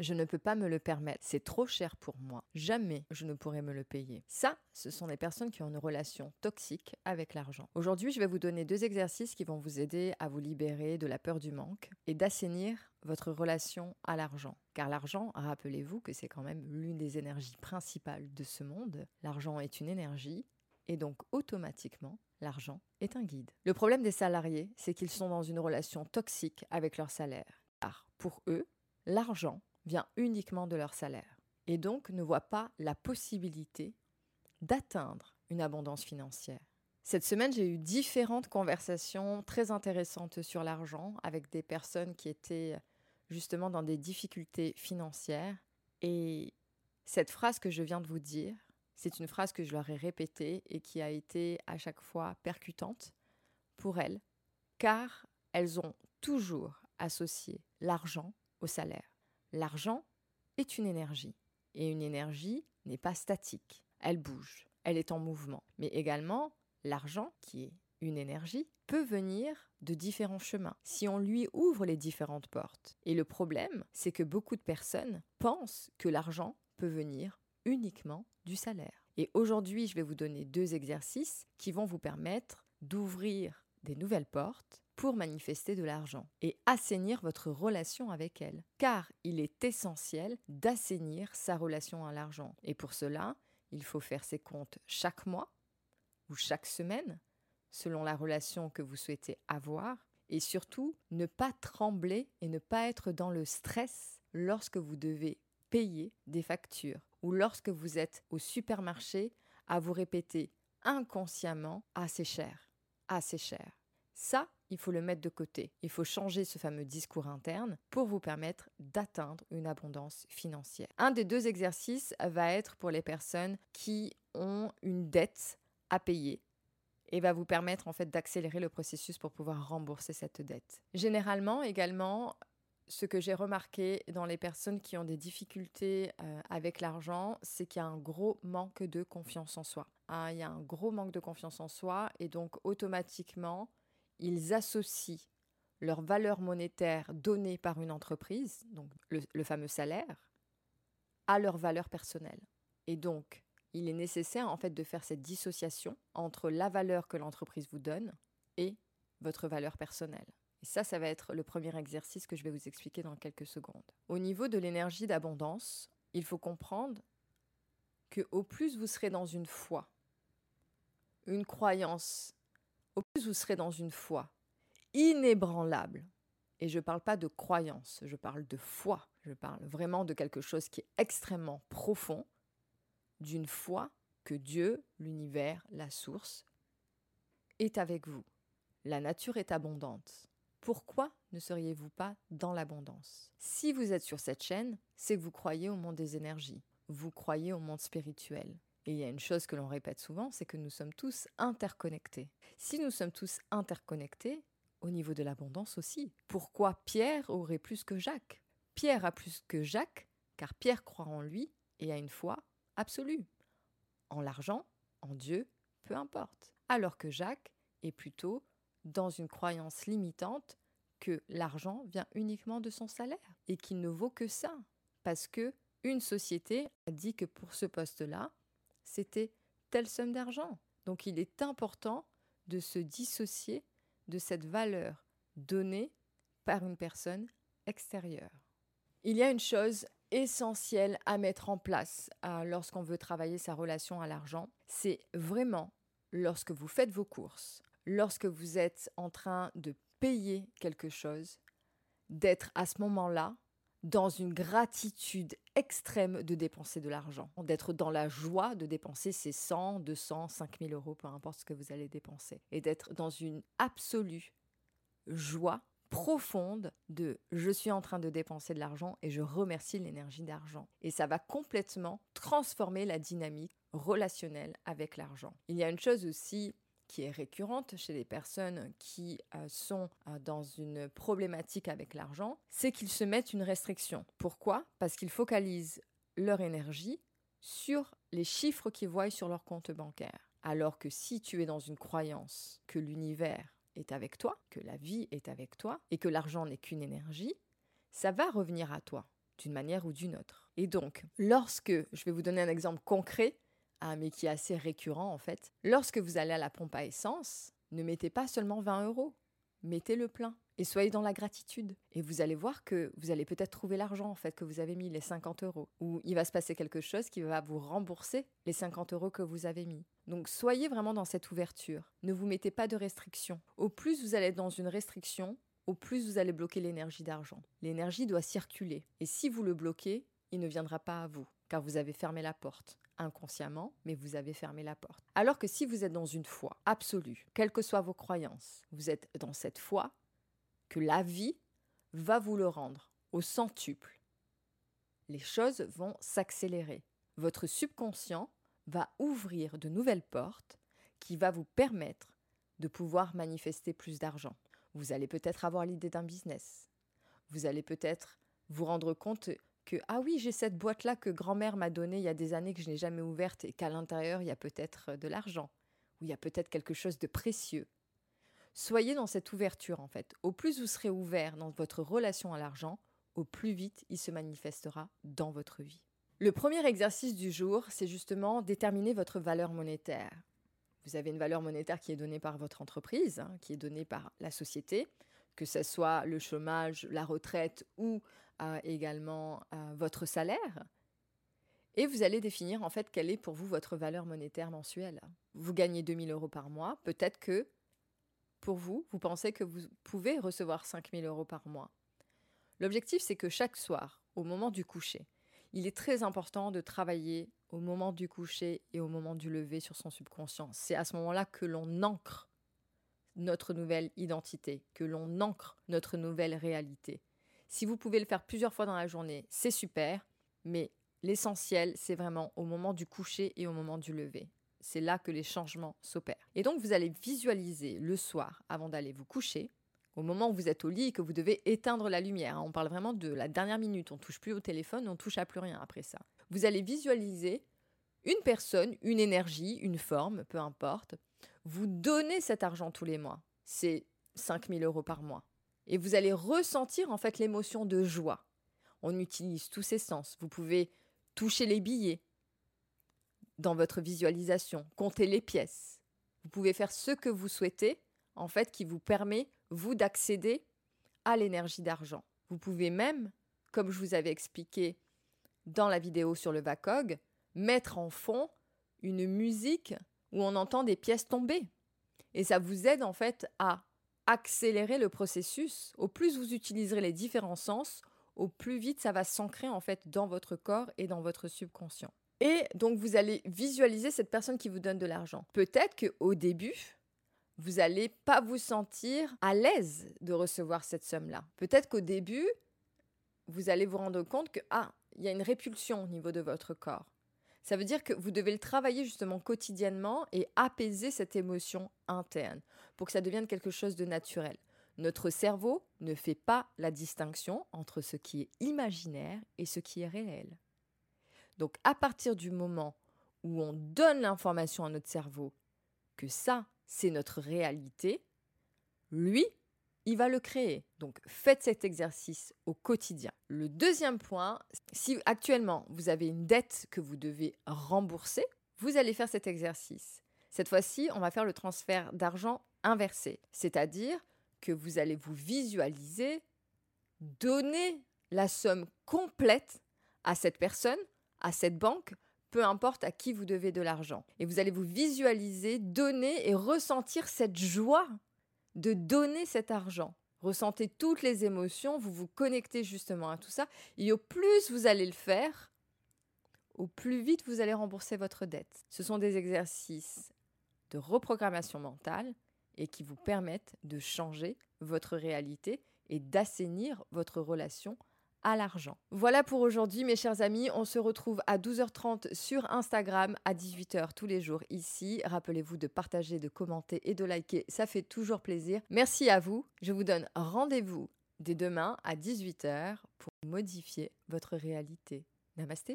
Je ne peux pas me le permettre. C'est trop cher pour moi. Jamais je ne pourrai me le payer. Ça, ce sont des personnes qui ont une relation toxique avec l'argent. Aujourd'hui, je vais vous donner deux exercices qui vont vous aider à vous libérer de la peur du manque et d'assainir votre relation à l'argent. Car l'argent, rappelez-vous que c'est quand même l'une des énergies principales de ce monde. L'argent est une énergie et donc automatiquement, l'argent est un guide. Le problème des salariés, c'est qu'ils sont dans une relation toxique avec leur salaire. Car pour eux, l'argent vient uniquement de leur salaire et donc ne voient pas la possibilité d'atteindre une abondance financière. Cette semaine, j'ai eu différentes conversations très intéressantes sur l'argent avec des personnes qui étaient justement dans des difficultés financières. Et cette phrase que je viens de vous dire, c'est une phrase que je leur ai répétée et qui a été à chaque fois percutante pour elles, car elles ont toujours associé l'argent au salaire. L'argent est une énergie, et une énergie n'est pas statique, elle bouge, elle est en mouvement. Mais également, l'argent, qui est une énergie, peut venir de différents chemins, si on lui ouvre les différentes portes. Et le problème, c'est que beaucoup de personnes pensent que l'argent peut venir uniquement du salaire. Et aujourd'hui, je vais vous donner deux exercices qui vont vous permettre d'ouvrir des nouvelles portes pour manifester de l'argent et assainir votre relation avec elle. Car il est essentiel d'assainir sa relation à l'argent. Et pour cela, il faut faire ses comptes chaque mois ou chaque semaine, selon la relation que vous souhaitez avoir. Et surtout, ne pas trembler et ne pas être dans le stress lorsque vous devez payer des factures ou lorsque vous êtes au supermarché à vous répéter inconsciemment assez cher, assez cher. Ça, il faut le mettre de côté. Il faut changer ce fameux discours interne pour vous permettre d'atteindre une abondance financière. Un des deux exercices va être pour les personnes qui ont une dette à payer et va vous permettre en fait d'accélérer le processus pour pouvoir rembourser cette dette. Généralement également, ce que j'ai remarqué dans les personnes qui ont des difficultés euh, avec l'argent, c'est qu'il y a un gros manque de confiance en soi. Hein, il y a un gros manque de confiance en soi et donc automatiquement, ils associent leur valeur monétaire donnée par une entreprise, donc le, fameux salaire, à leur valeur personnelle. Et donc, il est nécessaire en fait de faire cette dissociation entre la valeur que l'entreprise vous donne et votre valeur personnelle. Et ça, ça va être le premier exercice que je vais vous expliquer dans quelques secondes. Au niveau de l'énergie d'abondance, il faut comprendre que au plus vous serez dans une foi, une croyance au plus vous serez dans une foi inébranlable. Et je ne parle pas de croyance, je parle de foi. Je parle vraiment de quelque chose qui est extrêmement profond, d'une foi que Dieu, l'univers, la source, est avec vous. La nature est abondante. Pourquoi ne seriez-vous pas dans l'abondance? Si vous êtes sur cette chaîne, c'est que vous croyez au monde des énergies, vous croyez au monde spirituel, et il y a une chose que l'on répète souvent, c'est que nous sommes tous interconnectés. Si nous sommes tous interconnectés, au niveau de l'abondance aussi, pourquoi Pierre aurait plus que Jacques? Pierre a plus que Jacques, car Pierre croit en lui et a une foi absolue. En l'argent, en Dieu, peu importe. Alors que Jacques est plutôt dans une croyance limitante que l'argent vient uniquement de son salaire et qu'il ne vaut que ça. Parce que une société a dit que pour ce poste-là, c'était telle somme d'argent. Donc il est important de se dissocier de cette valeur donnée par une personne extérieure. Il y a une chose essentielle à mettre en place euh, lorsqu'on veut travailler sa relation à l'argent, c'est vraiment lorsque vous faites vos courses, lorsque vous êtes en train de payer quelque chose, d'être à ce moment-là dans une gratitude extrême de dépenser de l'argent, d'être dans la joie de dépenser ces 100, 200, 5000 euros, peu importe ce que vous allez dépenser, et d'être dans une absolue joie profonde de je suis en train de dépenser de l'argent et je remercie l'énergie d'argent. Et ça va complètement transformer la dynamique relationnelle avec l'argent. Il y a une chose aussi qui est récurrente chez les personnes qui euh, sont euh, dans une problématique avec l'argent, c'est qu'ils se mettent une restriction. Pourquoi? Parce qu'ils focalisent leur énergie sur les chiffres qu'ils voient sur leur compte bancaire. Alors que si tu es dans une croyance que l'univers est avec toi, que la vie est avec toi, et que l'argent n'est qu'une énergie, ça va revenir à toi. d'une manière ou d'une autre. Et donc, lorsque, je vais vous donner un exemple concret, mais qui est assez récurrent en fait, lorsque vous allez à la pompe à essence, ne mettez pas seulement 20 euros, mettez le plein et soyez dans la gratitude. Et vous allez voir que vous allez peut-être trouver l'argent en fait que vous avez mis, les 50 euros. Ou il va se passer quelque chose qui va vous rembourser les 50 euros que vous avez mis. Donc soyez vraiment dans cette ouverture. Ne vous mettez pas de restrictions. Au plus vous allez être dans une restriction, au plus vous allez bloquer l'énergie d'argent. L'énergie doit circuler. Et si vous le bloquez, il ne viendra pas à vous, car vous avez fermé la porte inconsciemment, mais vous avez fermé la porte. Alors que si vous êtes dans une foi absolue, quelles que soient vos croyances, vous êtes dans cette foi que la vie va vous le rendre au centuple. Les choses vont s'accélérer. Votre subconscient va ouvrir de nouvelles portes qui va vous permettre de pouvoir manifester plus d'argent. Vous allez peut-être avoir l'idée d'un business. Vous allez peut-être vous rendre compte que ah oui, j'ai cette boîte-là que grand-mère m'a donnée il y a des années que je n'ai jamais ouverte et qu'à l'intérieur, il y a peut-être de l'argent ou il y a peut-être quelque chose de précieux. Soyez dans cette ouverture en fait. Au plus vous serez ouvert dans votre relation à l'argent, au plus vite il se manifestera dans votre vie. Le premier exercice du jour, c'est justement déterminer votre valeur monétaire. Vous avez une valeur monétaire qui est donnée par votre entreprise, hein, qui est donnée par la société, que ce soit le chômage, la retraite ou également votre salaire. Et vous allez définir en fait quelle est pour vous votre valeur monétaire mensuelle. Vous gagnez 2000 euros par mois, peut-être que pour vous, vous pensez que vous pouvez recevoir 5000 euros par mois. L'objectif, c'est que chaque soir, au moment du coucher, il est très important de travailler au moment du coucher et au moment du lever sur son subconscient. C'est à ce moment-là que l'on ancre notre nouvelle identité, que l'on ancre notre nouvelle réalité. Si vous pouvez le faire plusieurs fois dans la journée, c'est super, mais l'essentiel, c'est vraiment au moment du coucher et au moment du lever. C'est là que les changements s'opèrent. Et donc, vous allez visualiser le soir, avant d'aller vous coucher, au moment où vous êtes au lit et que vous devez éteindre la lumière. On parle vraiment de la dernière minute. On touche plus au téléphone, on touche à plus rien après ça. Vous allez visualiser une personne, une énergie, une forme, peu importe. Vous donnez cet argent tous les mois. C'est 5000 euros par mois et vous allez ressentir en fait l'émotion de joie. On utilise tous ces sens. Vous pouvez toucher les billets dans votre visualisation, compter les pièces. Vous pouvez faire ce que vous souhaitez, en fait, qui vous permet, vous, d'accéder à l'énergie d'argent. Vous pouvez même, comme je vous avais expliqué dans la vidéo sur le VACOG, mettre en fond une musique où on entend des pièces tomber. Et ça vous aide en fait à accélérer le processus. Au plus vous utiliserez les différents sens, au plus vite ça va s'ancrer en fait dans votre corps et dans votre subconscient. Et donc vous allez visualiser cette personne qui vous donne de l'argent. Peut-être qu'au début, vous n'allez pas vous sentir à l'aise de recevoir cette somme-là. Peut-être qu'au début, vous allez vous rendre compte que ah, il y a une répulsion au niveau de votre corps. Ça veut dire que vous devez le travailler justement quotidiennement et apaiser cette émotion interne pour que ça devienne quelque chose de naturel. Notre cerveau ne fait pas la distinction entre ce qui est imaginaire et ce qui est réel. Donc à partir du moment où on donne l'information à notre cerveau que ça, c'est notre réalité, lui, il va le créer. Donc faites cet exercice au quotidien. Le deuxième point, si actuellement vous avez une dette que vous devez rembourser, vous allez faire cet exercice. Cette fois-ci, on va faire le transfert d'argent inversé, c'est-à-dire que vous allez vous visualiser donner la somme complète à cette personne, à cette banque, peu importe à qui vous devez de l'argent. Et vous allez vous visualiser donner et ressentir cette joie de donner cet argent. Ressentez toutes les émotions, vous vous connectez justement à tout ça. Et au plus vous allez le faire, au plus vite vous allez rembourser votre dette. Ce sont des exercices de reprogrammation mentale et qui vous permettent de changer votre réalité et d'assainir votre relation l'argent. Voilà pour aujourd'hui mes chers amis, on se retrouve à 12h30 sur Instagram, à 18h tous les jours ici. Rappelez-vous de partager, de commenter et de liker, ça fait toujours plaisir. Merci à vous, je vous donne rendez-vous dès demain à 18h pour modifier votre réalité. Namasté